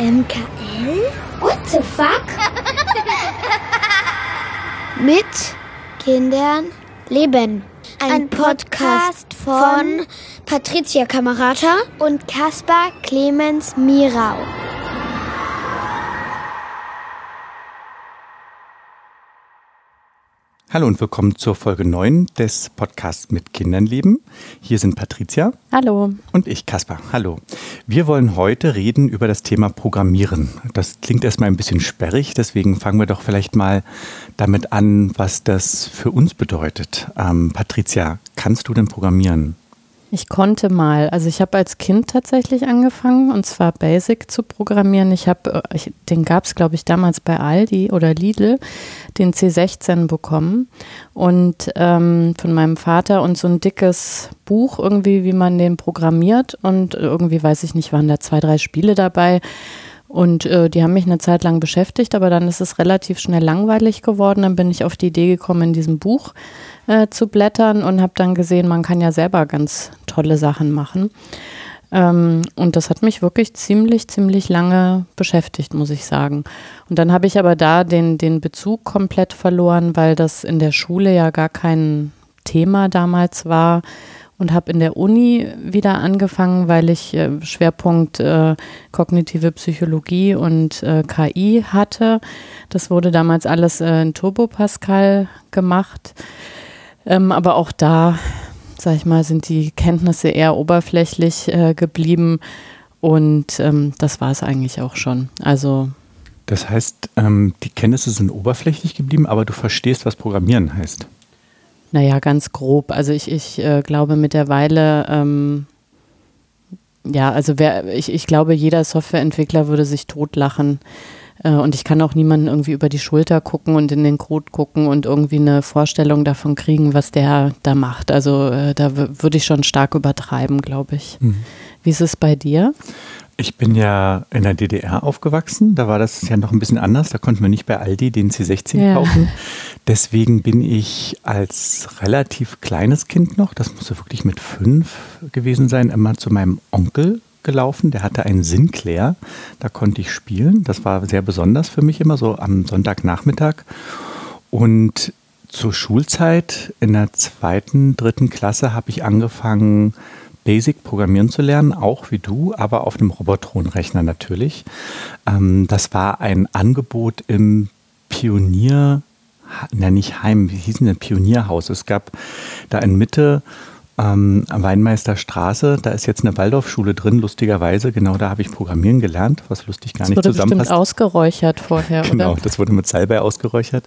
MKL? What the fuck? Mit Kindern leben. Ein, Podcast von Patricia Kamerata und Caspar Clemens Mirau. Hallo und willkommen zur Folge 9 des Podcasts mit Kindern leben. Hier sind Patricia. Hallo. Und ich, Kaspar. Hallo. Wir wollen heute reden über das Thema Programmieren. Das klingt erstmal ein bisschen sperrig, deswegen fangen wir doch vielleicht mal damit an, was das für uns bedeutet. Ähm, Patricia, kannst du denn programmieren? Ich konnte mal. Also ich habe als Kind tatsächlich angefangen und zwar Basic zu programmieren. Ich habe, äh, den gab es glaube ich damals bei Aldi oder Lidl, den C16 bekommen und ähm, von meinem Vater und so ein dickes Buch irgendwie, wie man den programmiert und irgendwie weiß ich nicht, waren da zwei, drei Spiele dabei. Und äh, die haben mich eine Zeit lang beschäftigt, aber dann ist es relativ schnell langweilig geworden. Dann bin ich auf die Idee gekommen, in diesem Buch äh, zu blättern und habe dann gesehen, man kann ja selber ganz tolle Sachen machen. Ähm, und das hat mich wirklich ziemlich, ziemlich lange beschäftigt, muss ich sagen. Und dann habe ich aber da den, den Bezug komplett verloren, weil das in der Schule ja gar kein Thema damals war und habe in der Uni wieder angefangen, weil ich äh, Schwerpunkt äh, kognitive Psychologie und äh, KI hatte. Das wurde damals alles äh, in Turbo Pascal gemacht. Ähm, aber auch da, sag ich mal, sind die Kenntnisse eher oberflächlich äh, geblieben. Und ähm, das war es eigentlich auch schon. Also. Das heißt, ähm, die Kenntnisse sind oberflächlich geblieben, aber du verstehst, was Programmieren heißt. Naja, ganz grob. Also ich, ich äh, glaube mittlerweile, ähm, ja, also wer, ich, ich glaube, jeder Softwareentwickler würde sich totlachen, äh, und ich kann auch niemanden irgendwie über die Schulter gucken und in den Code gucken und irgendwie eine Vorstellung davon kriegen, was der da macht. Also äh, da würde ich schon stark übertreiben, glaube ich. Mhm. Wie ist es bei dir? Ich bin ja in der DDR aufgewachsen. Da war das ja noch ein bisschen anders. Da konnten wir nicht bei Aldi den C16 ja. kaufen. Deswegen bin ich als relativ kleines Kind noch, das musste wirklich mit fünf gewesen sein, immer zu meinem Onkel gelaufen. Der hatte einen Sinclair. Da konnte ich spielen. Das war sehr besonders für mich immer so am Sonntagnachmittag. Und zur Schulzeit in der zweiten, dritten Klasse habe ich angefangen, Basic programmieren zu lernen, auch wie du, aber auf einem Robotron-Rechner natürlich. Ähm, das war ein Angebot im Pionier, na nicht Heim, wie hieß denn Pionierhaus? Es gab da in Mitte ähm, Weinmeisterstraße, da ist jetzt eine Waldorfschule drin, lustigerweise. Genau da habe ich Programmieren gelernt, was lustig gar das nicht zusammenpasst. Das wurde bestimmt ausgeräuchert vorher, Genau, oder? das wurde mit Salbei ausgeräuchert.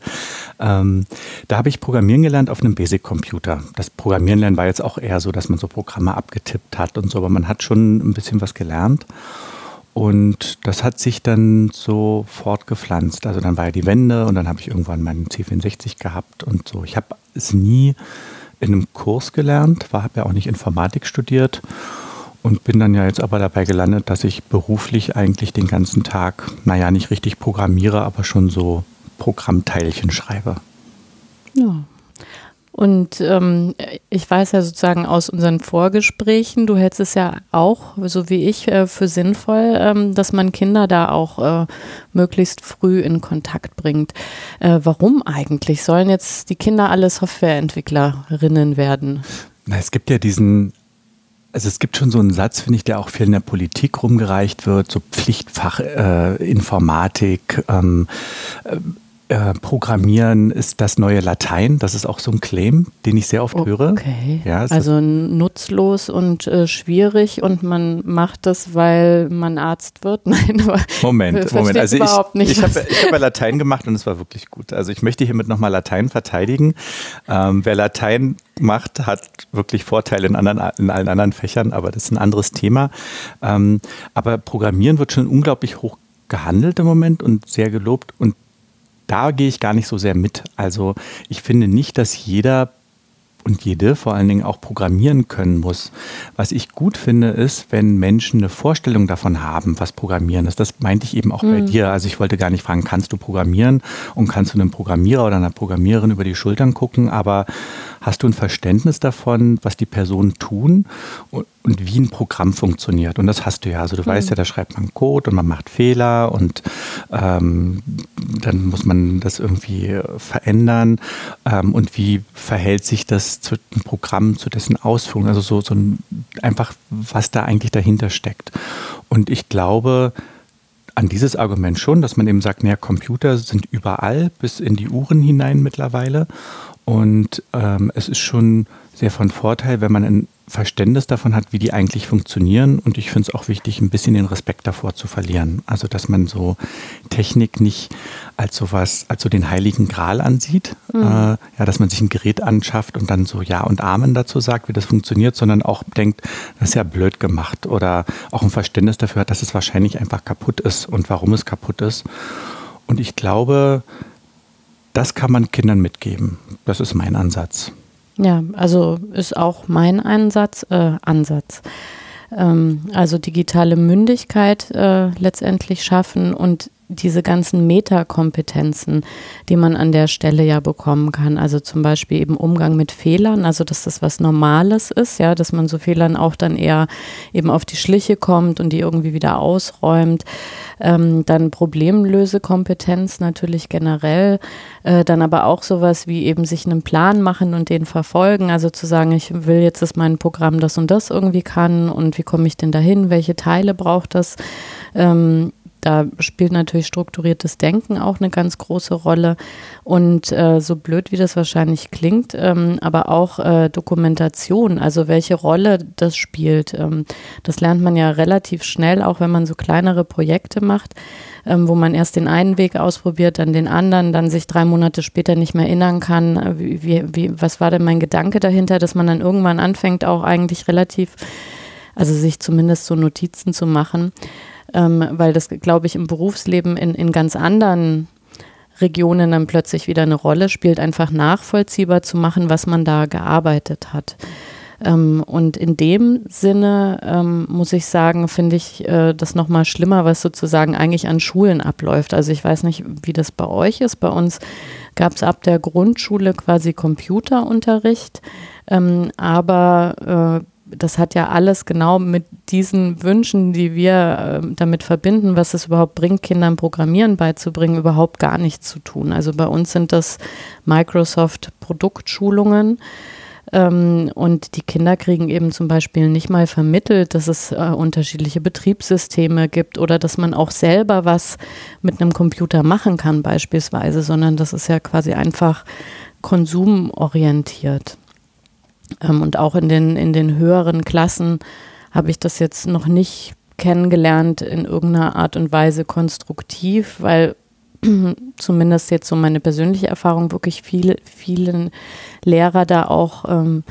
Ähm, da habe ich Programmieren gelernt auf einem Basic-Computer. Das Programmieren lernen war jetzt auch eher so, dass man so Programme abgetippt hat und so, aber man hat schon ein bisschen was gelernt. Und das hat sich dann so fortgepflanzt. Also dann war ja die Wende und dann habe ich irgendwann meinen C64 gehabt und so. Ich habe es nie in einem Kurs gelernt, habe ja auch nicht Informatik studiert und bin dann ja jetzt aber dabei gelandet, dass ich beruflich eigentlich den ganzen Tag, naja, nicht richtig programmiere, aber schon so Programmteilchen schreibe. Ja, und ähm, ich weiß ja sozusagen aus unseren Vorgesprächen, du hältst es ja auch, so wie ich, äh, für sinnvoll, ähm, dass man Kinder da auch äh, möglichst früh in Kontakt bringt. Äh, warum eigentlich? Sollen jetzt die Kinder alle Softwareentwicklerinnen werden? Na, es gibt ja diesen also es gibt schon so einen Satz, finde ich, der auch viel in der Politik rumgereicht wird, so Pflichtfach äh, Informatik, ähm, äh, Programmieren ist das neue Latein. Das ist auch so ein Claim, den ich sehr oft okay. höre. Ja, also nutzlos und äh, schwierig und man macht das, weil man Arzt wird. Nein, aber Moment, Moment. Also ich, nicht, ich habe hab Latein gemacht und es war wirklich gut. Also ich möchte hiermit nochmal Latein verteidigen. Ähm, wer Latein macht, hat wirklich Vorteile in, anderen, in allen anderen Fächern, aber das ist ein anderes Thema. Ähm, aber Programmieren wird schon unglaublich hoch gehandelt im Moment und sehr gelobt und da gehe ich gar nicht so sehr mit. Also ich finde nicht, dass jeder und jede vor allen Dingen auch programmieren können muss. Was ich gut finde, ist, wenn Menschen eine Vorstellung davon haben, was Programmieren ist. Das meinte ich eben auch mhm. bei dir. Also ich wollte gar nicht fragen, kannst du programmieren und kannst du einem Programmierer oder einer Programmiererin über die Schultern gucken, aber Hast du ein Verständnis davon, was die Personen tun und, und wie ein Programm funktioniert? Und das hast du ja. Also du mhm. weißt ja, da schreibt man Code und man macht Fehler und ähm, dann muss man das irgendwie verändern. Ähm, und wie verhält sich das zu dem Programm, zu dessen Ausführung? Also so, so ein, einfach, was da eigentlich dahinter steckt. Und ich glaube, an dieses Argument schon, dass man eben sagt, naja, Computer sind überall bis in die Uhren hinein mittlerweile. Und ähm, es ist schon sehr von Vorteil, wenn man ein Verständnis davon hat, wie die eigentlich funktionieren. Und ich finde es auch wichtig, ein bisschen den Respekt davor zu verlieren. Also, dass man so Technik nicht als sowas, als so den heiligen Gral ansieht. Mhm. Äh, ja, dass man sich ein Gerät anschafft und dann so Ja und Amen dazu sagt, wie das funktioniert, sondern auch denkt, das ist ja blöd gemacht. Oder auch ein Verständnis dafür hat, dass es wahrscheinlich einfach kaputt ist und warum es kaputt ist. Und ich glaube, das kann man Kindern mitgeben. Das ist mein Ansatz. Ja, also ist auch mein Einsatz, äh, Ansatz. Ähm, also digitale Mündigkeit äh, letztendlich schaffen und diese ganzen Metakompetenzen, die man an der Stelle ja bekommen kann. Also zum Beispiel eben Umgang mit Fehlern, also dass das was Normales ist, ja, dass man so Fehlern auch dann eher eben auf die Schliche kommt und die irgendwie wieder ausräumt. Ähm, dann Problemlösekompetenz natürlich generell, äh, dann aber auch sowas wie eben sich einen Plan machen und den verfolgen. Also zu sagen, ich will jetzt, dass mein Programm das und das irgendwie kann und wie komme ich denn dahin, welche Teile braucht das. Ähm, da spielt natürlich strukturiertes Denken auch eine ganz große Rolle. Und äh, so blöd, wie das wahrscheinlich klingt, ähm, aber auch äh, Dokumentation, also welche Rolle das spielt. Ähm, das lernt man ja relativ schnell, auch wenn man so kleinere Projekte macht. Ähm, wo man erst den einen Weg ausprobiert, dann den anderen, dann sich drei Monate später nicht mehr erinnern kann, äh, wie, wie, was war denn mein Gedanke dahinter, dass man dann irgendwann anfängt, auch eigentlich relativ, also sich zumindest so Notizen zu machen ähm, weil das, glaube ich, im Berufsleben in, in ganz anderen Regionen dann plötzlich wieder eine Rolle spielt, einfach nachvollziehbar zu machen, was man da gearbeitet hat. Ähm, und in dem Sinne ähm, muss ich sagen, finde ich äh, das nochmal schlimmer, was sozusagen eigentlich an Schulen abläuft. Also ich weiß nicht, wie das bei euch ist. Bei uns gab es ab der Grundschule quasi Computerunterricht, ähm, aber äh, das hat ja alles genau mit diesen Wünschen, die wir äh, damit verbinden, was es überhaupt bringt, Kindern Programmieren beizubringen, überhaupt gar nichts zu tun. Also bei uns sind das Microsoft Produktschulungen. Ähm, und die Kinder kriegen eben zum Beispiel nicht mal vermittelt, dass es äh, unterschiedliche Betriebssysteme gibt oder dass man auch selber was mit einem Computer machen kann beispielsweise, sondern das ist ja quasi einfach konsumorientiert. Ähm, und auch in den, in den höheren Klassen habe ich das jetzt noch nicht kennengelernt in irgendeiner Art und Weise konstruktiv, weil zumindest jetzt so meine persönliche Erfahrung wirklich viele, vielen Lehrer da auch ähm,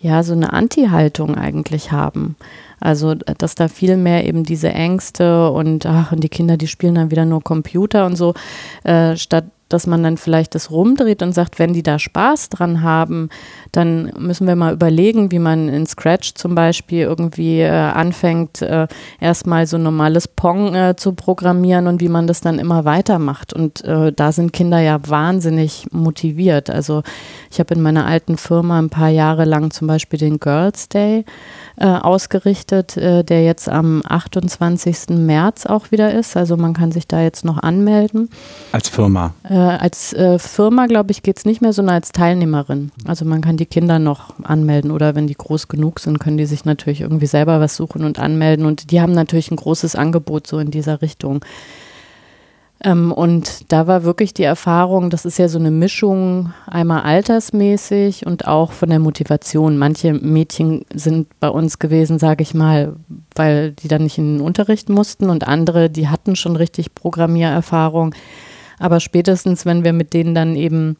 ja so eine Anti-Haltung eigentlich haben. Also, dass da viel mehr eben diese Ängste und ach, und die Kinder, die spielen dann wieder nur Computer und so, äh, statt dass man dann vielleicht das rumdreht und sagt, wenn die da Spaß dran haben, dann müssen wir mal überlegen, wie man in Scratch zum Beispiel irgendwie äh, anfängt, äh, erstmal so normales Pong äh, zu programmieren und wie man das dann immer weitermacht. Und äh, da sind Kinder ja wahnsinnig motiviert. Also ich habe in meiner alten Firma ein paar Jahre lang zum Beispiel den Girls Day äh, ausgerichtet, äh, der jetzt am 28. März auch wieder ist. Also man kann sich da jetzt noch anmelden. Als Firma? Äh, als äh, Firma, glaube ich, geht es nicht mehr, sondern als Teilnehmerin. Also man kann die Kinder noch anmelden oder wenn die groß genug sind, können die sich natürlich irgendwie selber was suchen und anmelden. Und die haben natürlich ein großes Angebot so in dieser Richtung. Ähm, und da war wirklich die Erfahrung, das ist ja so eine Mischung einmal altersmäßig und auch von der Motivation. Manche Mädchen sind bei uns gewesen, sage ich mal, weil die dann nicht in den Unterricht mussten und andere, die hatten schon richtig Programmiererfahrung. Aber spätestens, wenn wir mit denen dann eben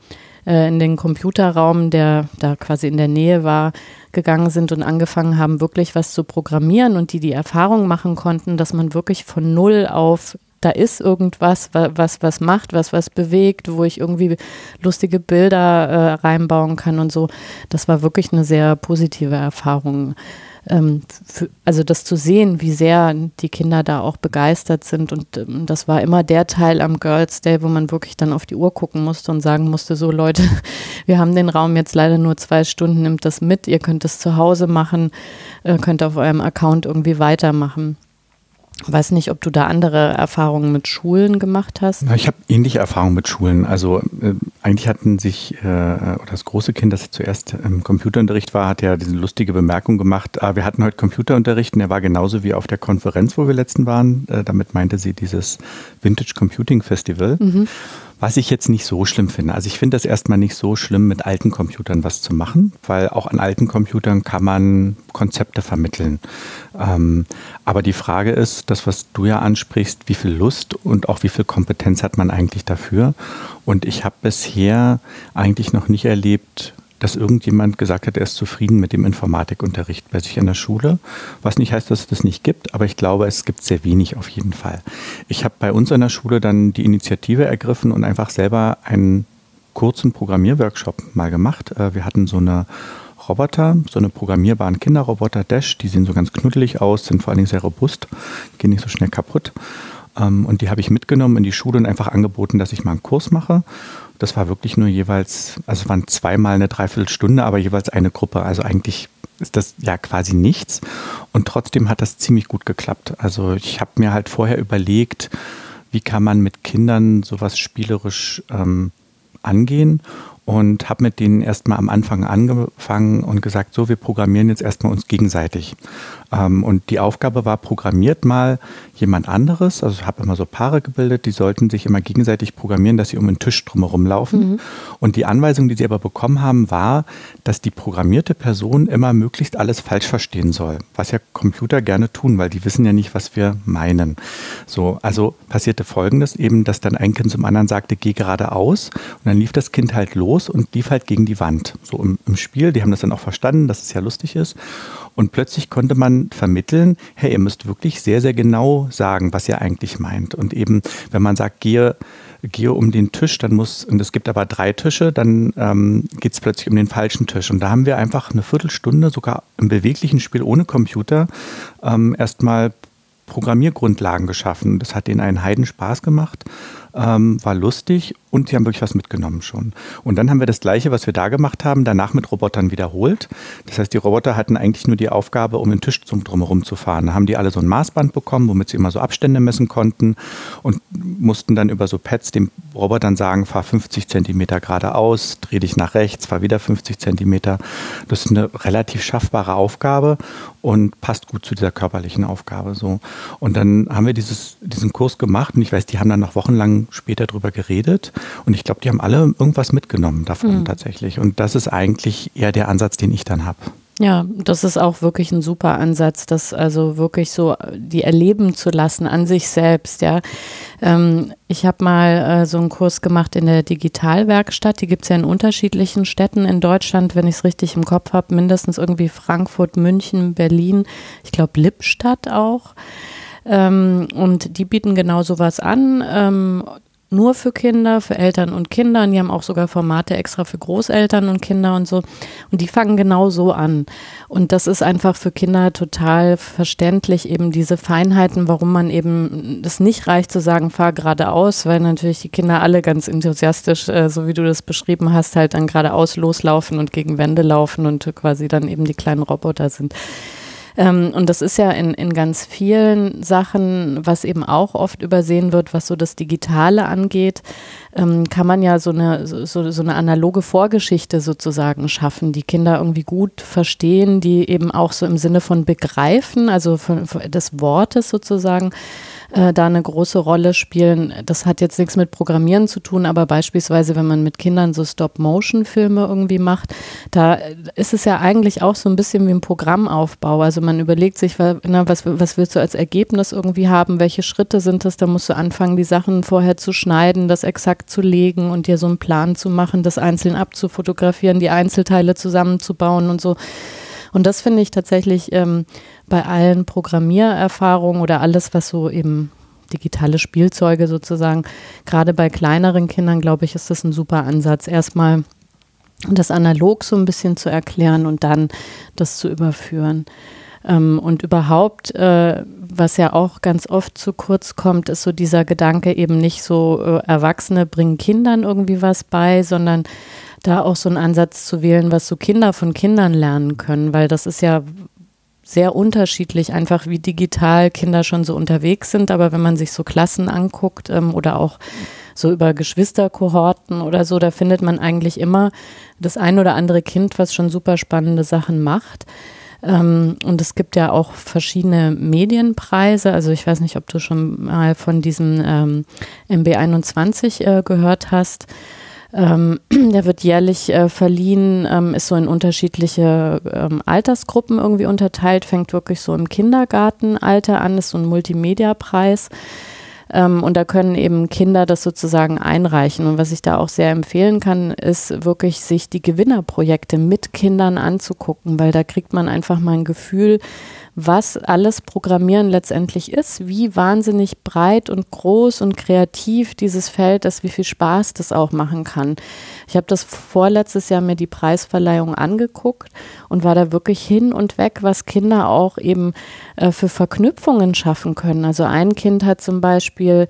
äh, in den Computerraum, der da quasi in der Nähe war, gegangen sind und angefangen haben, wirklich was zu programmieren und die die Erfahrung machen konnten, dass man wirklich von Null auf da ist irgendwas, was was macht, was was bewegt, wo ich irgendwie lustige Bilder äh, reinbauen kann und so. Das war wirklich eine sehr positive Erfahrung ähm, für, also das zu sehen, wie sehr die Kinder da auch begeistert sind. Und ähm, das war immer der Teil am Girls Day, wo man wirklich dann auf die Uhr gucken musste und sagen musste, so Leute, wir haben den Raum jetzt leider nur zwei Stunden, nimmt das mit, ihr könnt es zu Hause machen, äh, könnt auf eurem Account irgendwie weitermachen. Weiß nicht, ob du da andere Erfahrungen mit Schulen gemacht hast. ich habe ähnliche Erfahrungen mit Schulen. Also äh, eigentlich hatten sich, äh, oder das große Kind, das zuerst im Computerunterricht war, hat ja diese lustige Bemerkung gemacht, ah, wir hatten heute Computerunterricht und der war genauso wie auf der Konferenz, wo wir letzten waren. Äh, damit meinte sie dieses Vintage Computing Festival. Mhm. Was ich jetzt nicht so schlimm finde. Also ich finde das erstmal nicht so schlimm, mit alten Computern was zu machen, weil auch an alten Computern kann man Konzepte vermitteln. Ähm, aber die Frage ist, das, was du ja ansprichst, wie viel Lust und auch wie viel Kompetenz hat man eigentlich dafür? Und ich habe bisher eigentlich noch nicht erlebt, dass irgendjemand gesagt hat, er ist zufrieden mit dem Informatikunterricht bei sich in der Schule. Was nicht heißt, dass es das nicht gibt, aber ich glaube, es gibt sehr wenig auf jeden Fall. Ich habe bei uns in der Schule dann die Initiative ergriffen und einfach selber einen kurzen Programmierworkshop mal gemacht. Äh, wir hatten so eine Roboter, so eine programmierbaren Kinderroboter Dash, die sehen so ganz knuddelig aus, sind vor allen Dingen sehr robust, gehen nicht so schnell kaputt. Ähm, und die habe ich mitgenommen in die Schule und einfach angeboten, dass ich mal einen Kurs mache. Das war wirklich nur jeweils, also waren zweimal eine Dreiviertelstunde, aber jeweils eine Gruppe. Also eigentlich ist das ja quasi nichts. Und trotzdem hat das ziemlich gut geklappt. Also ich habe mir halt vorher überlegt, wie kann man mit Kindern sowas spielerisch ähm, angehen und habe mit denen erstmal am Anfang angefangen und gesagt, so, wir programmieren jetzt erstmal uns gegenseitig. Ähm, und die Aufgabe war, programmiert mal jemand anderes. Also ich habe immer so Paare gebildet, die sollten sich immer gegenseitig programmieren, dass sie um den Tisch drumherum laufen. Mhm. Und die Anweisung, die sie aber bekommen haben, war, dass die programmierte Person immer möglichst alles falsch verstehen soll. Was ja Computer gerne tun, weil die wissen ja nicht, was wir meinen. So, also passierte Folgendes eben, dass dann ein Kind zum anderen sagte, geh geradeaus. Und dann lief das Kind halt los und lief halt gegen die Wand. So im, im Spiel. Die haben das dann auch verstanden, dass es ja lustig ist. Und plötzlich konnte man vermitteln, hey, ihr müsst wirklich sehr, sehr genau sagen, was ihr eigentlich meint. Und eben, wenn man sagt, gehe, gehe um den Tisch, dann muss, und es gibt aber drei Tische, dann ähm, geht es plötzlich um den falschen Tisch. Und da haben wir einfach eine Viertelstunde, sogar im beweglichen Spiel ohne Computer, ähm, erstmal Programmiergrundlagen geschaffen. Das hat denen einen Heidenspaß gemacht ähm, war lustig und sie haben wirklich was mitgenommen schon. Und dann haben wir das Gleiche, was wir da gemacht haben, danach mit Robotern wiederholt. Das heißt, die Roboter hatten eigentlich nur die Aufgabe, um den Tisch zum drumherum zu fahren. Da haben die alle so ein Maßband bekommen, womit sie immer so Abstände messen konnten und mussten dann über so Pads dem Robotern sagen, fahr 50 Zentimeter geradeaus, dreh dich nach rechts, fahr wieder 50 Zentimeter. Das ist eine relativ schaffbare Aufgabe und passt gut zu dieser körperlichen Aufgabe so. Und dann haben wir dieses, diesen Kurs gemacht und ich weiß, die haben dann noch wochenlang später drüber geredet und ich glaube, die haben alle irgendwas mitgenommen davon mhm. tatsächlich. Und das ist eigentlich eher der Ansatz, den ich dann habe. Ja, das ist auch wirklich ein super Ansatz, das also wirklich so die erleben zu lassen an sich selbst, ja. Ähm, ich habe mal äh, so einen Kurs gemacht in der Digitalwerkstatt, die gibt es ja in unterschiedlichen Städten in Deutschland, wenn ich es richtig im Kopf habe, mindestens irgendwie Frankfurt, München, Berlin, ich glaube Lippstadt auch. Ähm, und die bieten genau sowas an. Ähm, nur für Kinder, für Eltern und Kinder. Und die haben auch sogar Formate extra für Großeltern und Kinder und so. Und die fangen genau so an. Und das ist einfach für Kinder total verständlich, eben diese Feinheiten, warum man eben das nicht reicht zu sagen, fahr geradeaus, weil natürlich die Kinder alle ganz enthusiastisch, äh, so wie du das beschrieben hast, halt dann geradeaus loslaufen und gegen Wände laufen und quasi dann eben die kleinen Roboter sind. Ähm, und das ist ja in, in ganz vielen Sachen, was eben auch oft übersehen wird, was so das Digitale angeht, ähm, kann man ja so eine, so, so eine analoge Vorgeschichte sozusagen schaffen, die Kinder irgendwie gut verstehen, die eben auch so im Sinne von begreifen, also von, von des Wortes sozusagen äh, da eine große Rolle spielen. Das hat jetzt nichts mit Programmieren zu tun, aber beispielsweise, wenn man mit Kindern so Stop-Motion-Filme irgendwie macht, da ist es ja eigentlich auch so ein bisschen wie ein Programmaufbau. Also man überlegt sich, na, was, was willst du als Ergebnis irgendwie haben, welche Schritte sind das, da musst du anfangen, die Sachen vorher zu schneiden, das exakt zu legen und dir so einen Plan zu machen, das einzeln abzufotografieren, die Einzelteile zusammenzubauen und so. Und das finde ich tatsächlich ähm, bei allen Programmiererfahrungen oder alles, was so eben digitale Spielzeuge sozusagen. Gerade bei kleineren Kindern, glaube ich, ist das ein super Ansatz. Erstmal das analog so ein bisschen zu erklären und dann das zu überführen. Ähm, und überhaupt, äh, was ja auch ganz oft zu kurz kommt, ist so dieser Gedanke eben nicht so, äh, Erwachsene bringen Kindern irgendwie was bei, sondern da auch so einen Ansatz zu wählen, was so Kinder von Kindern lernen können, weil das ist ja sehr unterschiedlich, einfach wie digital Kinder schon so unterwegs sind. Aber wenn man sich so Klassen anguckt ähm, oder auch so über Geschwisterkohorten oder so, da findet man eigentlich immer das ein oder andere Kind, was schon super spannende Sachen macht. Ähm, und es gibt ja auch verschiedene Medienpreise. Also ich weiß nicht, ob du schon mal von diesem ähm, MB21 äh, gehört hast. Ähm, der wird jährlich äh, verliehen, ähm, ist so in unterschiedliche ähm, Altersgruppen irgendwie unterteilt, fängt wirklich so im Kindergartenalter an, ist so ein Multimedia-Preis. Ähm, und da können eben Kinder das sozusagen einreichen. Und was ich da auch sehr empfehlen kann, ist wirklich sich die Gewinnerprojekte mit Kindern anzugucken, weil da kriegt man einfach mal ein Gefühl, was alles Programmieren letztendlich ist, wie wahnsinnig breit und groß und kreativ dieses Feld ist, wie viel Spaß das auch machen kann. Ich habe das vorletztes Jahr mir die Preisverleihung angeguckt und war da wirklich hin und weg, was Kinder auch eben äh, für Verknüpfungen schaffen können. Also ein Kind hat zum Beispiel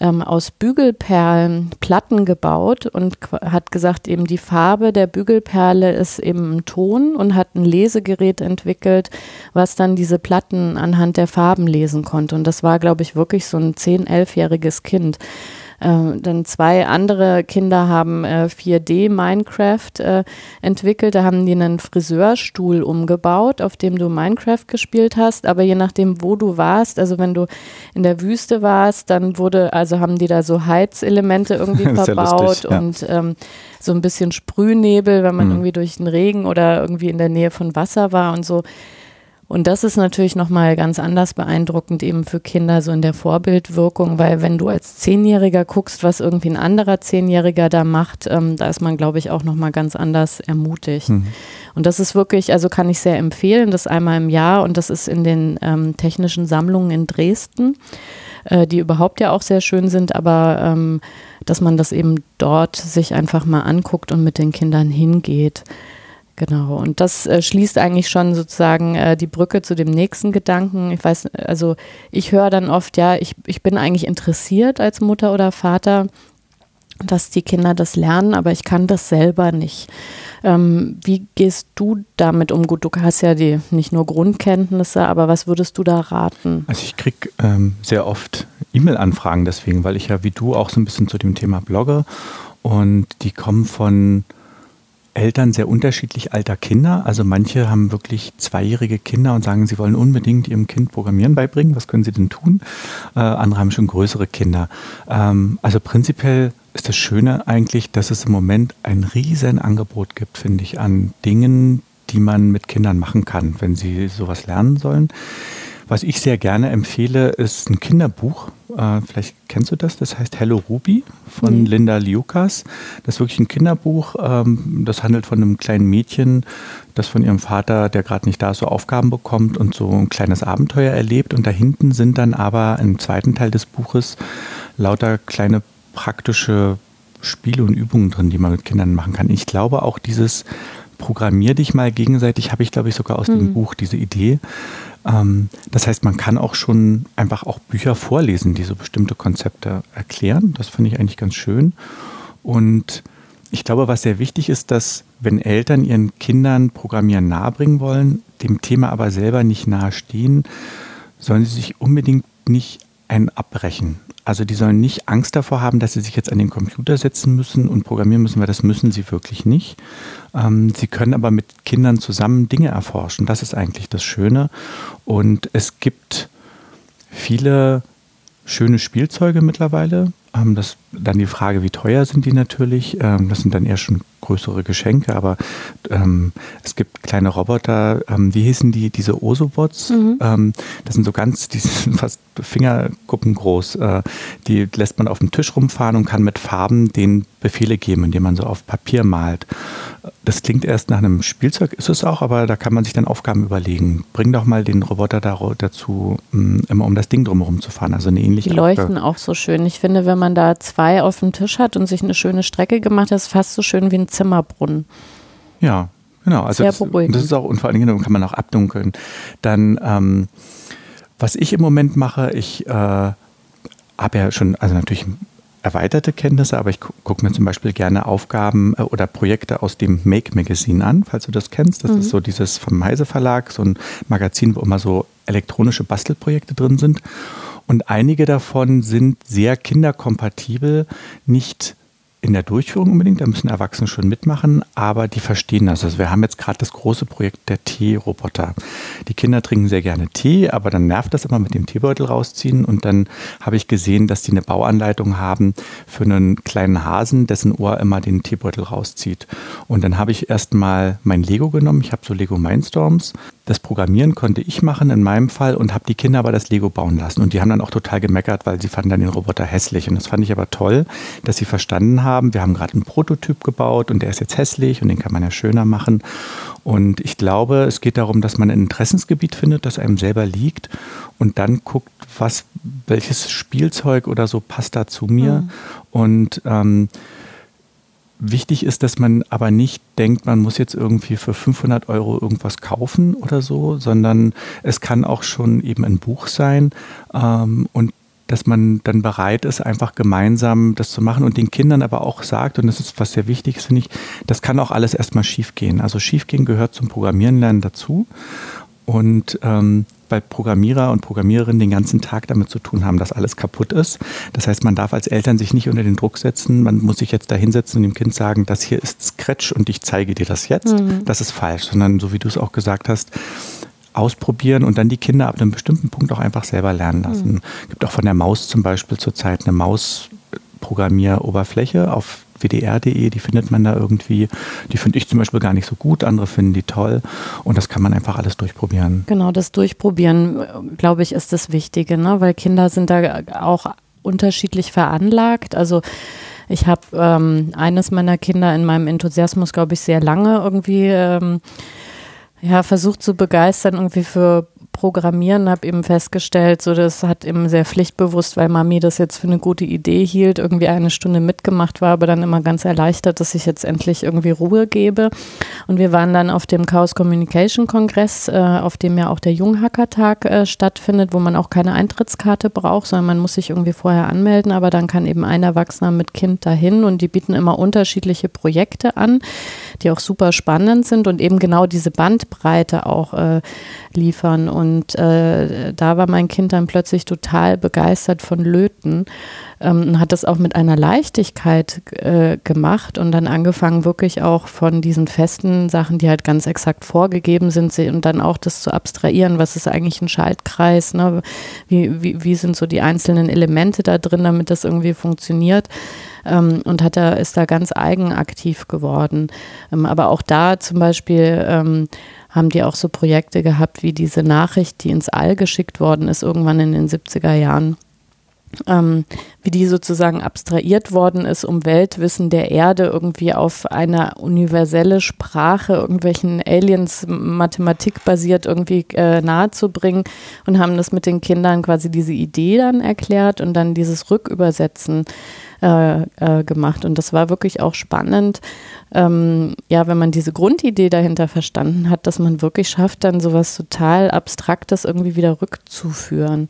ähm, aus Bügelperlen Platten gebaut und hat gesagt, eben die Farbe der Bügelperle ist eben ein Ton und hat ein Lesegerät entwickelt, was dann diese Platten anhand der Farben lesen konnte. Und das war, glaube ich, wirklich so ein 10-, 11-jähriges Kind. Äh, dann zwei andere Kinder haben äh, 4D Minecraft äh, entwickelt. Da haben die einen Friseurstuhl umgebaut, auf dem du Minecraft gespielt hast. Aber je nachdem, wo du warst, also wenn du in der Wüste warst, dann wurde, also haben die da so Heizelemente irgendwie verbaut lustig, ja. und ähm, so ein bisschen Sprühnebel, wenn man mhm. irgendwie durch den Regen oder irgendwie in der Nähe von Wasser war und so. Und das ist natürlich nochmal ganz anders beeindruckend eben für Kinder so in der Vorbildwirkung, weil wenn du als Zehnjähriger guckst, was irgendwie ein anderer Zehnjähriger da macht, ähm, da ist man, glaube ich, auch nochmal ganz anders ermutigt. Mhm. Und das ist wirklich, also kann ich sehr empfehlen, das einmal im Jahr und das ist in den ähm, technischen Sammlungen in Dresden, äh, die überhaupt ja auch sehr schön sind, aber ähm, dass man das eben dort sich einfach mal anguckt und mit den Kindern hingeht. Genau, und das äh, schließt eigentlich schon sozusagen äh, die Brücke zu dem nächsten Gedanken. Ich weiß, also ich höre dann oft, ja, ich, ich bin eigentlich interessiert als Mutter oder Vater, dass die Kinder das lernen, aber ich kann das selber nicht. Ähm, wie gehst du damit um? Gut, du hast ja die nicht nur Grundkenntnisse, aber was würdest du da raten? Also ich kriege ähm, sehr oft E-Mail-Anfragen deswegen, weil ich ja wie du auch so ein bisschen zu dem Thema blogge und die kommen von Eltern sehr unterschiedlich alter Kinder. Also manche haben wirklich zweijährige Kinder und sagen, sie wollen unbedingt ihrem Kind Programmieren beibringen. Was können sie denn tun? Äh, andere haben schon größere Kinder. Ähm, also prinzipiell ist das Schöne eigentlich, dass es im Moment ein riesen Angebot gibt, finde ich, an Dingen, die man mit Kindern machen kann, wenn sie sowas lernen sollen. Was ich sehr gerne empfehle, ist ein Kinderbuch. Äh, vielleicht kennst du das. Das heißt Hello Ruby von mhm. Linda Liukas. Das ist wirklich ein Kinderbuch. Ähm, das handelt von einem kleinen Mädchen, das von ihrem Vater, der gerade nicht da ist, so Aufgaben bekommt und so ein kleines Abenteuer erlebt. Und da hinten sind dann aber im zweiten Teil des Buches lauter kleine praktische Spiele und Übungen drin, die man mit Kindern machen kann. Ich glaube auch dieses Programmier dich mal gegenseitig, habe ich glaube ich sogar aus mhm. dem Buch diese Idee. Ähm, das heißt, man kann auch schon einfach auch Bücher vorlesen, die so bestimmte Konzepte erklären. Das finde ich eigentlich ganz schön. Und ich glaube, was sehr wichtig ist, dass wenn Eltern ihren Kindern Programmieren nahebringen wollen, dem Thema aber selber nicht nahestehen, sollen sie sich unbedingt nicht ein abbrechen. Also die sollen nicht Angst davor haben, dass sie sich jetzt an den Computer setzen müssen und programmieren müssen, weil das müssen sie wirklich nicht. Ähm, sie können aber mit Kindern zusammen Dinge erforschen. Das ist eigentlich das Schöne. Und es gibt viele schöne Spielzeuge mittlerweile. Ähm, das, dann die Frage, wie teuer sind die natürlich? Ähm, das sind dann eher schon größere Geschenke, aber ähm, es gibt kleine Roboter, ähm, wie hießen die, diese Osobots? Mhm. Ähm, das sind so ganz, die sind fast Fingerkuppen groß. Äh, die lässt man auf dem Tisch rumfahren und kann mit Farben den Befehle geben, indem man so auf Papier malt. Das klingt erst nach einem Spielzeug, ist es auch, aber da kann man sich dann Aufgaben überlegen. Bring doch mal den Roboter dazu, mm, immer um das Ding drumherum zu fahren. Also eine ähnliche Die leuchten Aufgabe. auch so schön. Ich finde, wenn man da zwei auf dem Tisch hat und sich eine schöne Strecke gemacht hat, ist fast so schön wie ein Zimmerbrunnen. Ja, genau. Also Sehr das, beruhigend. Das ist auch, und vor allen Dingen kann man auch abdunkeln. Dann, ähm, was ich im Moment mache, ich äh, habe ja schon, also natürlich erweiterte Kenntnisse, aber ich gucke mir zum Beispiel gerne Aufgaben äh, oder Projekte aus dem Make Magazine an, falls du das kennst. Das mhm. ist so dieses vom Heise Verlag, so ein Magazin, wo immer so elektronische Bastelprojekte drin sind. Und einige davon sind sehr kinderkompatibel, nicht in der Durchführung unbedingt, da müssen Erwachsene schon mitmachen, aber die verstehen das. Also wir haben jetzt gerade das große Projekt der Teeroboter. Die Kinder trinken sehr gerne Tee, aber dann nervt das immer mit dem Teebeutel rausziehen und dann habe ich gesehen, dass die eine Bauanleitung haben für einen kleinen Hasen, dessen Ohr immer den Teebeutel rauszieht. Und dann habe ich erstmal mein Lego genommen, ich habe so Lego Mindstorms das Programmieren konnte ich machen in meinem Fall und habe die Kinder aber das Lego bauen lassen. Und die haben dann auch total gemeckert, weil sie fanden dann den Roboter hässlich. Und das fand ich aber toll, dass sie verstanden haben, wir haben gerade einen Prototyp gebaut und der ist jetzt hässlich und den kann man ja schöner machen. Und ich glaube, es geht darum, dass man ein Interessensgebiet findet, das einem selber liegt und dann guckt, was, welches Spielzeug oder so passt da zu mir. Mhm. Und ähm, Wichtig ist, dass man aber nicht denkt, man muss jetzt irgendwie für 500 Euro irgendwas kaufen oder so, sondern es kann auch schon eben ein Buch sein ähm, und dass man dann bereit ist, einfach gemeinsam das zu machen und den Kindern aber auch sagt, und das ist was sehr Wichtiges, finde ich, das kann auch alles erstmal schiefgehen. Also schiefgehen gehört zum Programmieren lernen dazu. Und ähm, weil Programmierer und Programmiererinnen den ganzen Tag damit zu tun haben, dass alles kaputt ist. Das heißt, man darf als Eltern sich nicht unter den Druck setzen. Man muss sich jetzt da hinsetzen und dem Kind sagen, das hier ist Scratch und ich zeige dir das jetzt. Mhm. Das ist falsch, sondern so wie du es auch gesagt hast, ausprobieren und dann die Kinder ab einem bestimmten Punkt auch einfach selber lernen lassen. Mhm. Es gibt auch von der Maus zum Beispiel zurzeit eine Maus-Programmieroberfläche auf wdr.de, die findet man da irgendwie. Die finde ich zum Beispiel gar nicht so gut, andere finden die toll und das kann man einfach alles durchprobieren. Genau, das Durchprobieren, glaube ich, ist das Wichtige, ne? weil Kinder sind da auch unterschiedlich veranlagt. Also ich habe ähm, eines meiner Kinder in meinem Enthusiasmus, glaube ich, sehr lange irgendwie ähm, ja, versucht zu begeistern, irgendwie für Programmieren, habe eben festgestellt, so das hat eben sehr pflichtbewusst, weil Mami das jetzt für eine gute Idee hielt, irgendwie eine Stunde mitgemacht war, aber dann immer ganz erleichtert, dass ich jetzt endlich irgendwie Ruhe gebe. Und wir waren dann auf dem Chaos Communication Kongress, äh, auf dem ja auch der Junghackertag äh, stattfindet, wo man auch keine Eintrittskarte braucht, sondern man muss sich irgendwie vorher anmelden, aber dann kann eben ein Erwachsener mit Kind dahin und die bieten immer unterschiedliche Projekte an, die auch super spannend sind und eben genau diese Bandbreite auch äh, liefern. Und äh, da war mein Kind dann plötzlich total begeistert von Löten ähm, und hat das auch mit einer Leichtigkeit äh, gemacht und dann angefangen, wirklich auch von diesen festen Sachen, die halt ganz exakt vorgegeben sind, und dann auch das zu abstrahieren, was ist eigentlich ein Schaltkreis, ne? wie, wie, wie sind so die einzelnen Elemente da drin, damit das irgendwie funktioniert. Ähm, und hat da, ist da ganz eigenaktiv geworden. Ähm, aber auch da zum Beispiel ähm, haben die auch so Projekte gehabt wie diese Nachricht, die ins All geschickt worden ist, irgendwann in den 70er Jahren. Ähm, wie die sozusagen abstrahiert worden ist, um Weltwissen der Erde irgendwie auf eine universelle Sprache irgendwelchen Aliens mathematikbasiert irgendwie äh, nahezubringen und haben das mit den Kindern quasi diese Idee dann erklärt und dann dieses Rückübersetzen äh, äh, gemacht. Und das war wirklich auch spannend, ähm, ja, wenn man diese Grundidee dahinter verstanden hat, dass man wirklich schafft, dann sowas total Abstraktes irgendwie wieder rückzuführen.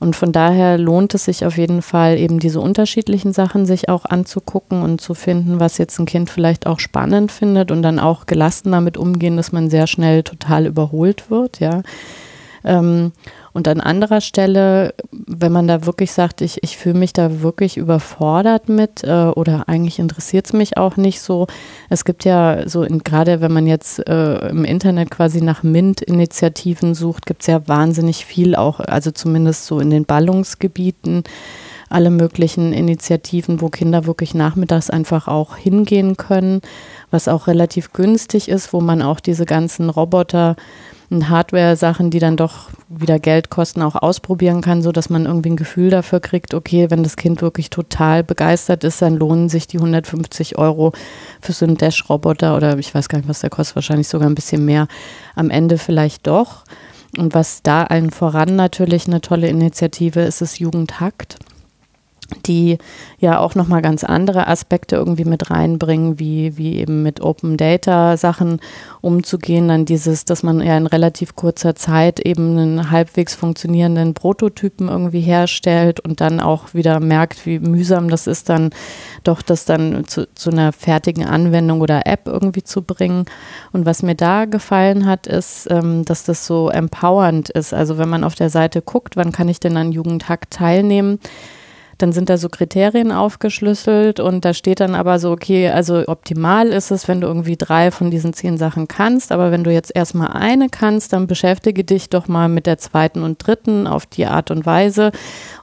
Und von daher lohnt es sich auf jeden Fall, eben diese unterschiedlichen Sachen sich auch anzugucken und zu finden, was jetzt ein Kind vielleicht auch spannend findet und dann auch gelassen damit umgehen, dass man sehr schnell total überholt wird, ja. Ähm, und an anderer Stelle, wenn man da wirklich sagt, ich, ich fühle mich da wirklich überfordert mit äh, oder eigentlich interessiert es mich auch nicht so. Es gibt ja so, gerade wenn man jetzt äh, im Internet quasi nach MINT-Initiativen sucht, gibt es ja wahnsinnig viel auch, also zumindest so in den Ballungsgebieten alle möglichen Initiativen, wo Kinder wirklich nachmittags einfach auch hingehen können, was auch relativ günstig ist, wo man auch diese ganzen Roboter Hardware-Sachen, die dann doch wieder Geld kosten, auch ausprobieren kann, so dass man irgendwie ein Gefühl dafür kriegt, okay, wenn das Kind wirklich total begeistert ist, dann lohnen sich die 150 Euro für so einen Dash-Roboter oder ich weiß gar nicht, was der kostet, wahrscheinlich sogar ein bisschen mehr. Am Ende vielleicht doch. Und was da allen voran natürlich eine tolle Initiative ist, ist Jugendhakt die ja auch nochmal ganz andere Aspekte irgendwie mit reinbringen, wie, wie eben mit Open Data Sachen umzugehen. Dann dieses, dass man ja in relativ kurzer Zeit eben einen halbwegs funktionierenden Prototypen irgendwie herstellt und dann auch wieder merkt, wie mühsam das ist, dann doch das dann zu, zu einer fertigen Anwendung oder App irgendwie zu bringen. Und was mir da gefallen hat, ist, ähm, dass das so empowernd ist. Also wenn man auf der Seite guckt, wann kann ich denn an Jugendhack teilnehmen? Dann sind da so Kriterien aufgeschlüsselt und da steht dann aber so, okay, also optimal ist es, wenn du irgendwie drei von diesen zehn Sachen kannst, aber wenn du jetzt erstmal eine kannst, dann beschäftige dich doch mal mit der zweiten und dritten auf die Art und Weise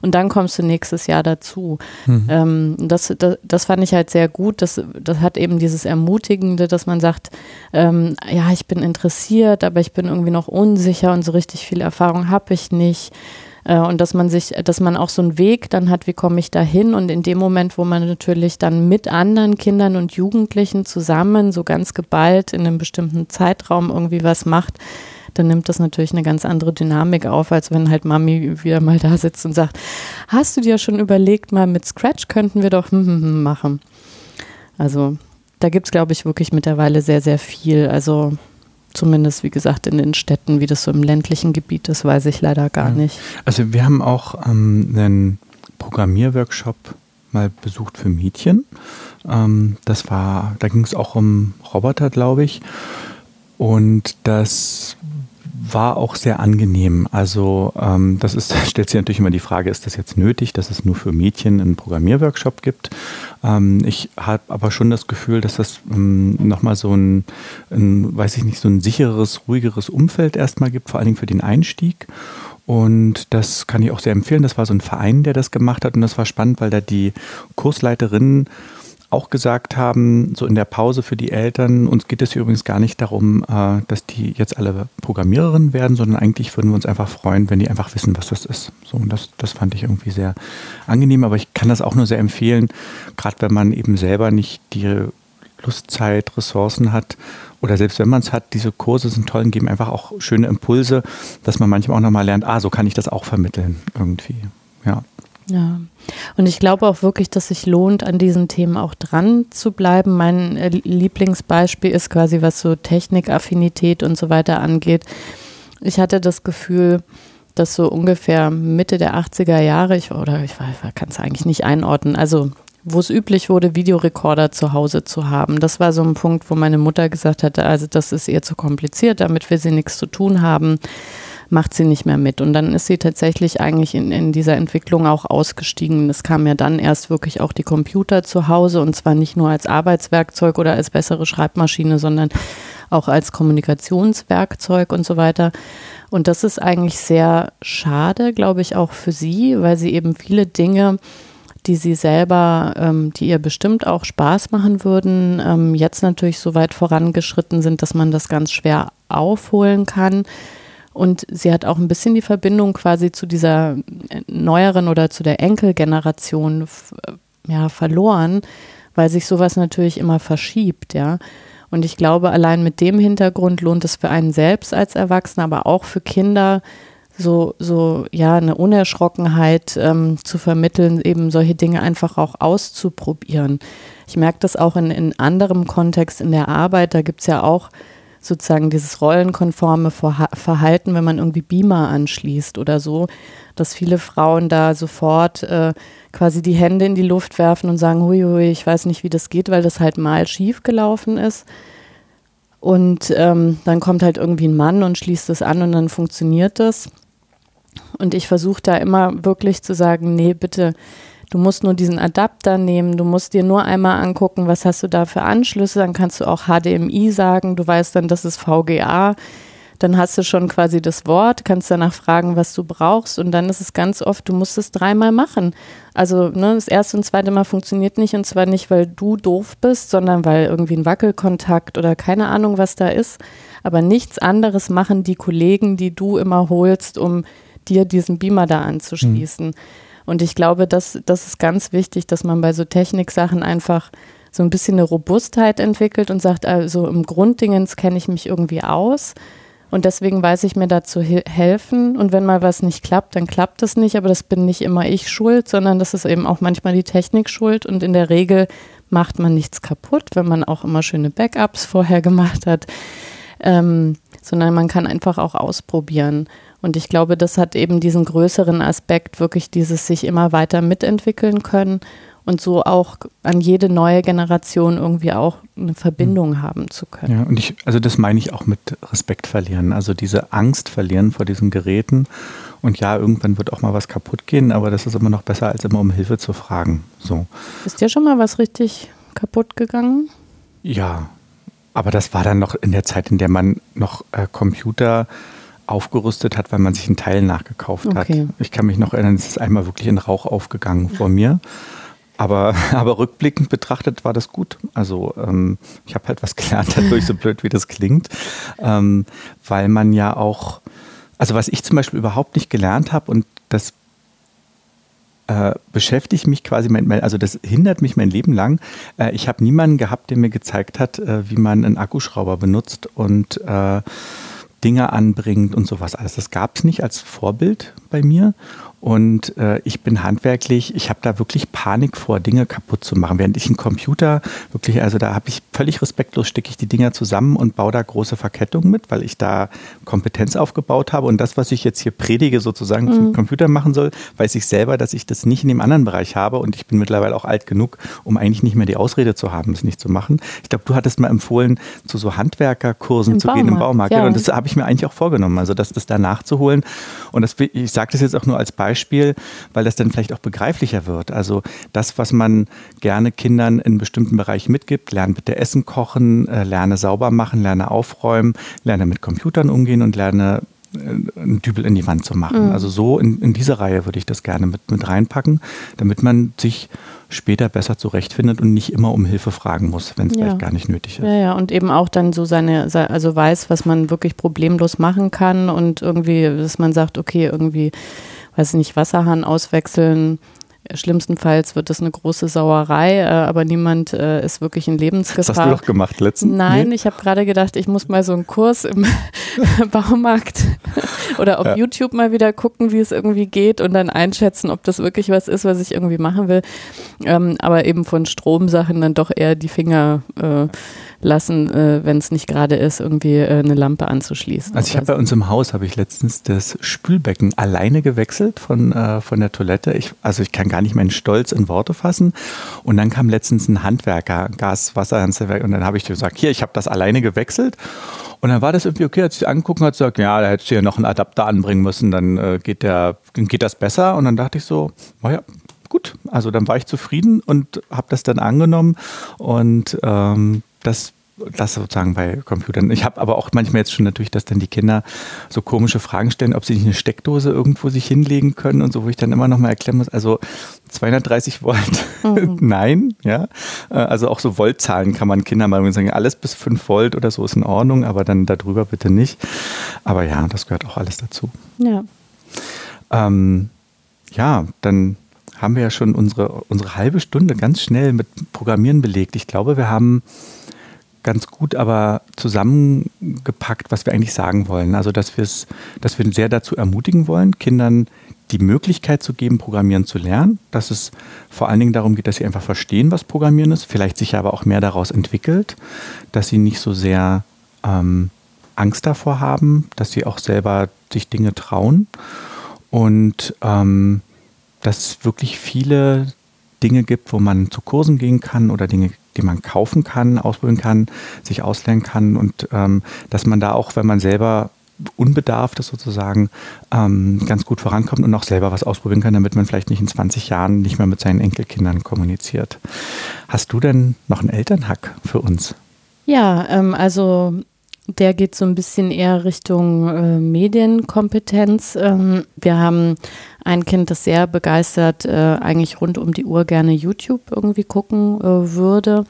und dann kommst du nächstes Jahr dazu. Mhm. Ähm, das, das, das fand ich halt sehr gut. Das, das hat eben dieses Ermutigende, dass man sagt, ähm, ja, ich bin interessiert, aber ich bin irgendwie noch unsicher und so richtig viel Erfahrung habe ich nicht. Äh, und dass man sich, dass man auch so einen Weg dann hat, wie komme ich da hin und in dem Moment, wo man natürlich dann mit anderen Kindern und Jugendlichen zusammen so ganz geballt in einem bestimmten Zeitraum irgendwie was macht, dann nimmt das natürlich eine ganz andere Dynamik auf, als wenn halt Mami wieder mal da sitzt und sagt, hast du dir schon überlegt, mal mit Scratch könnten wir doch hm, hm, hm, machen. Also da gibt es, glaube ich, wirklich mittlerweile sehr, sehr viel. Also Zumindest, wie gesagt, in den Städten, wie das so im ländlichen Gebiet ist, weiß ich leider gar ja. nicht. Also wir haben auch ähm, einen Programmierworkshop mal besucht für Mädchen. Ähm, das war, da ging es auch um Roboter, glaube ich. Und das war auch sehr angenehm. Also ähm, das ist, stellt sich natürlich immer die Frage, ist das jetzt nötig, dass es nur für Mädchen einen Programmierworkshop gibt? Ähm, ich habe aber schon das Gefühl, dass das ähm, nochmal so ein, ein, weiß ich nicht, so ein sicheres, ruhigeres Umfeld erstmal gibt, vor allen Dingen für den Einstieg. Und das kann ich auch sehr empfehlen. Das war so ein Verein, der das gemacht hat. Und das war spannend, weil da die Kursleiterinnen auch gesagt haben, so in der Pause für die Eltern, uns geht es hier übrigens gar nicht darum, äh, dass die jetzt alle Programmiererinnen werden, sondern eigentlich würden wir uns einfach freuen, wenn die einfach wissen, was das ist. So, und das, das fand ich irgendwie sehr angenehm, aber ich kann das auch nur sehr empfehlen, gerade wenn man eben selber nicht die Lust, Zeit, Ressourcen hat oder selbst wenn man es hat, diese Kurse sind toll und geben einfach auch schöne Impulse, dass man manchmal auch nochmal lernt, ah, so kann ich das auch vermitteln irgendwie. Ja. Ja, und ich glaube auch wirklich, dass sich lohnt, an diesen Themen auch dran zu bleiben. Mein äh, Lieblingsbeispiel ist quasi, was so Technikaffinität und so weiter angeht. Ich hatte das Gefühl, dass so ungefähr Mitte der 80er Jahre, ich, oder ich kann es eigentlich nicht einordnen, also wo es üblich wurde, Videorekorder zu Hause zu haben. Das war so ein Punkt, wo meine Mutter gesagt hatte, also das ist ihr zu kompliziert, damit wir sie nichts zu tun haben macht sie nicht mehr mit. Und dann ist sie tatsächlich eigentlich in, in dieser Entwicklung auch ausgestiegen. Es kam ja dann erst wirklich auch die Computer zu Hause und zwar nicht nur als Arbeitswerkzeug oder als bessere Schreibmaschine, sondern auch als Kommunikationswerkzeug und so weiter. Und das ist eigentlich sehr schade, glaube ich, auch für sie, weil sie eben viele Dinge, die sie selber, ähm, die ihr bestimmt auch Spaß machen würden, ähm, jetzt natürlich so weit vorangeschritten sind, dass man das ganz schwer aufholen kann. Und sie hat auch ein bisschen die Verbindung quasi zu dieser äh, neueren oder zu der Enkelgeneration äh, ja, verloren, weil sich sowas natürlich immer verschiebt, ja. Und ich glaube, allein mit dem Hintergrund lohnt es für einen selbst als Erwachsener, aber auch für Kinder, so, so ja, eine Unerschrockenheit ähm, zu vermitteln, eben solche Dinge einfach auch auszuprobieren. Ich merke das auch in, in anderem Kontext in der Arbeit, da gibt es ja auch sozusagen dieses rollenkonforme Verhalten, wenn man irgendwie Beamer anschließt oder so, dass viele Frauen da sofort äh, quasi die Hände in die Luft werfen und sagen, hui, hui, ich weiß nicht, wie das geht, weil das halt mal schief gelaufen ist. Und ähm, dann kommt halt irgendwie ein Mann und schließt es an und dann funktioniert das. Und ich versuche da immer wirklich zu sagen, nee, bitte, Du musst nur diesen Adapter nehmen, du musst dir nur einmal angucken, was hast du da für Anschlüsse, dann kannst du auch HDMI sagen, du weißt dann, das ist VGA. dann hast du schon quasi das Wort, kannst danach fragen, was du brauchst und dann ist es ganz oft, du musst es dreimal machen. Also ne, das erste und zweite Mal funktioniert nicht und zwar nicht, weil du doof bist, sondern weil irgendwie ein Wackelkontakt oder keine Ahnung, was da ist. Aber nichts anderes machen die Kollegen, die du immer holst, um dir diesen Beamer da anzuschließen. Mhm. Und ich glaube, das, das ist ganz wichtig, dass man bei so Techniksachen einfach so ein bisschen eine Robustheit entwickelt und sagt, also im Grunddingens kenne ich mich irgendwie aus. Und deswegen weiß ich mir dazu helfen. Und wenn mal was nicht klappt, dann klappt es nicht. Aber das bin nicht immer ich schuld, sondern das ist eben auch manchmal die Technik schuld. Und in der Regel macht man nichts kaputt, wenn man auch immer schöne Backups vorher gemacht hat. Ähm, sondern man kann einfach auch ausprobieren. Und ich glaube, das hat eben diesen größeren Aspekt, wirklich dieses sich immer weiter mitentwickeln können und so auch an jede neue Generation irgendwie auch eine Verbindung mhm. haben zu können. Ja, und ich, also das meine ich auch mit Respekt verlieren, also diese Angst verlieren vor diesen Geräten. Und ja, irgendwann wird auch mal was kaputt gehen, aber das ist immer noch besser, als immer um Hilfe zu fragen. So. Ist dir schon mal was richtig kaputt gegangen? Ja, aber das war dann noch in der Zeit, in der man noch äh, Computer aufgerüstet hat, weil man sich einen Teil nachgekauft okay. hat. Ich kann mich noch erinnern, es ist einmal wirklich in Rauch aufgegangen vor mir. Aber, aber rückblickend betrachtet war das gut. Also ähm, ich habe halt was gelernt dadurch, so blöd wie das klingt, ähm, weil man ja auch, also was ich zum Beispiel überhaupt nicht gelernt habe und das äh, beschäftigt mich quasi, mein, also das hindert mich mein Leben lang. Äh, ich habe niemanden gehabt, der mir gezeigt hat, äh, wie man einen Akkuschrauber benutzt und äh, Dinge anbringt und sowas alles. Das gab es nicht als Vorbild bei mir. Und äh, ich bin handwerklich, ich habe da wirklich Panik vor, Dinge kaputt zu machen. Während ich einen Computer wirklich, also da habe ich völlig respektlos, stecke ich die Dinger zusammen und baue da große Verkettungen mit, weil ich da Kompetenz aufgebaut habe. Und das, was ich jetzt hier predige, sozusagen mhm. zum Computer machen soll, weiß ich selber, dass ich das nicht in dem anderen Bereich habe. Und ich bin mittlerweile auch alt genug, um eigentlich nicht mehr die Ausrede zu haben, es nicht zu machen. Ich glaube, du hattest mal empfohlen, zu so Handwerkerkursen Im zu Baumarkt. gehen im Baumarkt. Ja. Und das habe ich mir eigentlich auch vorgenommen, also das, das da nachzuholen. Und das, ich sage das jetzt auch nur als Beispiel weil das dann vielleicht auch begreiflicher wird. Also das, was man gerne Kindern in bestimmten Bereichen mitgibt, lerne bitte Essen kochen, äh, lerne sauber machen, lerne aufräumen, lerne mit Computern umgehen und lerne äh, einen Dübel in die Wand zu machen. Mhm. Also so in, in diese Reihe würde ich das gerne mit, mit reinpacken, damit man sich später besser zurechtfindet und nicht immer um Hilfe fragen muss, wenn es ja. vielleicht gar nicht nötig ist. Ja, ja, und eben auch dann so seine, also weiß, was man wirklich problemlos machen kann und irgendwie, dass man sagt, okay, irgendwie weiß nicht, Wasserhahn auswechseln. Schlimmstenfalls wird das eine große Sauerei, äh, aber niemand äh, ist wirklich in Lebensgefahr. Das hast du doch gemacht letztens. Nein, nee? ich habe gerade gedacht, ich muss mal so einen Kurs im Baumarkt oder auf ja. YouTube mal wieder gucken, wie es irgendwie geht und dann einschätzen, ob das wirklich was ist, was ich irgendwie machen will. Ähm, aber eben von Stromsachen dann doch eher die Finger äh, lassen, äh, wenn es nicht gerade ist, irgendwie äh, eine Lampe anzuschließen. Also ich habe bei uns im Haus habe ich letztens das Spülbecken alleine gewechselt von, äh, von der Toilette. Ich, also ich kann gar nicht meinen Stolz in Worte fassen. Und dann kam letztens ein Handwerker, Gas, Wasser, und dann habe ich gesagt, hier, ich habe das alleine gewechselt. Und dann war das irgendwie okay, hat sich angeguckt und hat gesagt, ja, da hättest du ja noch einen Adapter anbringen müssen, dann äh, geht, der, geht das besser. Und dann dachte ich so, naja, gut, also dann war ich zufrieden und habe das dann angenommen und ähm, das das sozusagen bei Computern. Ich habe aber auch manchmal jetzt schon natürlich, dass dann die Kinder so komische Fragen stellen, ob sie nicht eine Steckdose irgendwo sich hinlegen können und so, wo ich dann immer noch mal erklären muss, also 230 Volt, mhm. nein, ja. Äh, also auch so Voltzahlen kann man Kindern mal sagen, alles bis 5 Volt oder so ist in Ordnung, aber dann darüber bitte nicht. Aber ja, das gehört auch alles dazu. Ja. Ähm, ja, dann haben wir ja schon unsere, unsere halbe Stunde ganz schnell mit Programmieren belegt. Ich glaube, wir haben ganz gut aber zusammengepackt, was wir eigentlich sagen wollen. Also, dass, dass wir sehr dazu ermutigen wollen, Kindern die Möglichkeit zu geben, Programmieren zu lernen, dass es vor allen Dingen darum geht, dass sie einfach verstehen, was Programmieren ist, vielleicht sich aber auch mehr daraus entwickelt, dass sie nicht so sehr ähm, Angst davor haben, dass sie auch selber sich Dinge trauen und ähm, dass es wirklich viele Dinge gibt, wo man zu Kursen gehen kann oder Dinge die man kaufen kann, ausprobieren kann, sich auslernen kann und ähm, dass man da auch, wenn man selber unbedarft ist sozusagen, ähm, ganz gut vorankommt und auch selber was ausprobieren kann, damit man vielleicht nicht in 20 Jahren nicht mehr mit seinen Enkelkindern kommuniziert. Hast du denn noch einen Elternhack für uns? Ja, ähm, also der geht so ein bisschen eher Richtung äh, Medienkompetenz. Ähm, wir haben ein Kind, das sehr begeistert äh, eigentlich rund um die Uhr gerne YouTube irgendwie gucken äh, würde.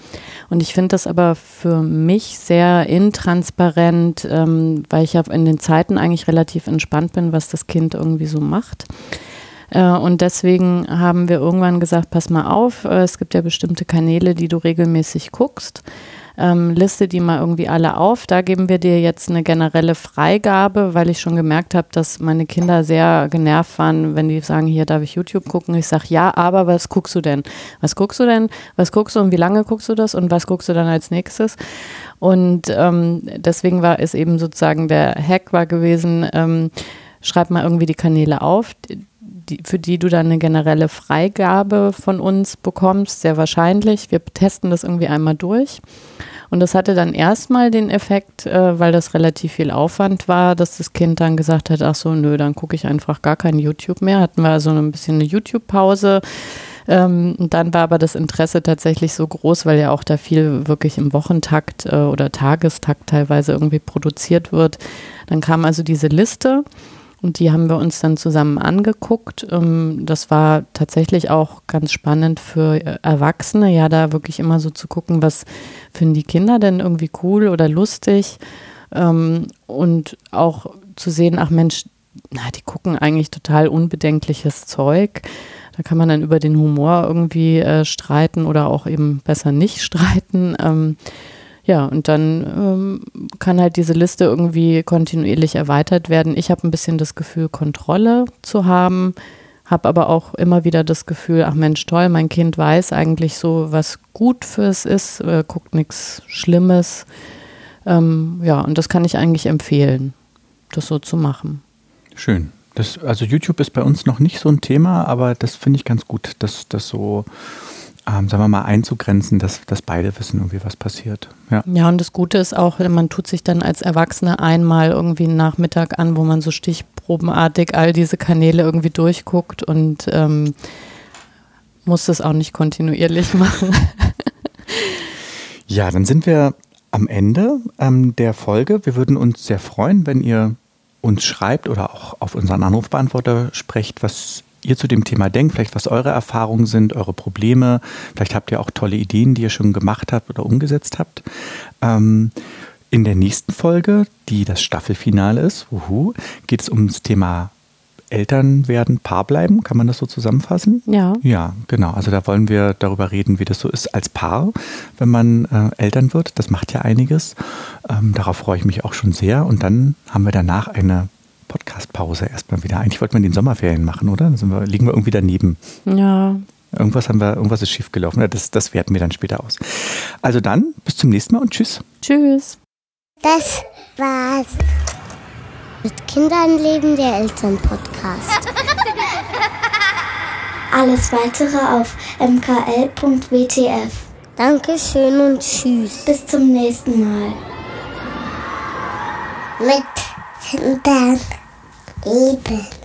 Und ich finde das aber für mich sehr intransparent, ähm, weil ich ja in den Zeiten eigentlich relativ entspannt bin, was das Kind irgendwie so macht. Äh, und deswegen haben wir irgendwann gesagt, pass mal auf, äh, es gibt ja bestimmte Kanäle, die du regelmäßig guckst ähm, liste die mal irgendwie alle auf. Da geben wir dir jetzt eine generelle Freigabe, weil ich schon gemerkt habe, dass meine Kinder sehr genervt waren, wenn die sagen, hier darf ich YouTube gucken. Ich sage, ja, aber was guckst du denn? Was guckst du denn? Was guckst du und wie lange guckst du das und was guckst du dann als nächstes? Und ähm, deswegen war es eben sozusagen der Hack war gewesen, ähm, schreib mal irgendwie die Kanäle auf, die, für die du dann eine generelle Freigabe von uns bekommst, sehr wahrscheinlich. Wir testen das irgendwie einmal durch. Und das hatte dann erstmal den Effekt, äh, weil das relativ viel Aufwand war, dass das Kind dann gesagt hat, ach so, nö, dann gucke ich einfach gar kein YouTube mehr. Hatten wir also ein bisschen eine YouTube-Pause. Ähm, dann war aber das Interesse tatsächlich so groß, weil ja auch da viel wirklich im Wochentakt äh, oder Tagestakt teilweise irgendwie produziert wird. Dann kam also diese Liste und die haben wir uns dann zusammen angeguckt. Ähm, das war tatsächlich auch ganz spannend für äh, Erwachsene, ja, da wirklich immer so zu gucken, was finden die Kinder denn irgendwie cool oder lustig. Ähm, und auch zu sehen, ach Mensch, na, die gucken eigentlich total unbedenkliches Zeug. Da kann man dann über den Humor irgendwie äh, streiten oder auch eben besser nicht streiten. Ja, und dann ähm, kann halt diese Liste irgendwie kontinuierlich erweitert werden. Ich habe ein bisschen das Gefühl, Kontrolle zu haben, habe aber auch immer wieder das Gefühl, ach Mensch, toll, mein Kind weiß eigentlich so, was gut für es ist, äh, guckt nichts Schlimmes. Ähm, ja, und das kann ich eigentlich empfehlen, das so zu machen. Schön. Das, also YouTube ist bei uns noch nicht so ein Thema, aber das finde ich ganz gut, dass das so ähm, sagen wir mal, einzugrenzen, dass, dass beide wissen irgendwie, was passiert. Ja. ja, und das Gute ist auch, man tut sich dann als Erwachsene einmal irgendwie einen Nachmittag an, wo man so stichprobenartig all diese Kanäle irgendwie durchguckt und ähm, muss das auch nicht kontinuierlich machen. ja, dann sind wir am Ende ähm, der Folge. Wir würden uns sehr freuen, wenn ihr uns schreibt oder auch auf unseren Anrufbeantworter sprecht, was ihr zu dem Thema denkt, vielleicht was eure Erfahrungen sind, eure Probleme. Vielleicht habt ihr auch tolle Ideen, die ihr schon gemacht habt oder umgesetzt habt. Ähm, in der nächsten Folge, die das Staffelfinale ist, uhu, geht es um das Thema Eltern werden, Paar bleiben. Kann man das so zusammenfassen? Ja. Ja, genau. Also da wollen wir darüber reden, wie das so ist als Paar, wenn man äh, Eltern wird. Das macht ja einiges. Ähm, darauf freue ich mich auch schon sehr. Und dann haben wir danach eine Podcast-Pause erstmal wieder. Eigentlich wollten wir in den Sommerferien machen, oder? Da wir, liegen wir irgendwie daneben. Ja. Irgendwas haben wir, irgendwas ist schiefgelaufen. Das, das werten wir dann später aus. Also dann, bis zum nächsten Mal und tschüss. Tschüss. Das war's. Mit Kindern leben der Eltern-Podcast. Alles weitere auf mkl.wtf. Dankeschön und tschüss. Bis zum nächsten Mal. Mit Kindern. Eben.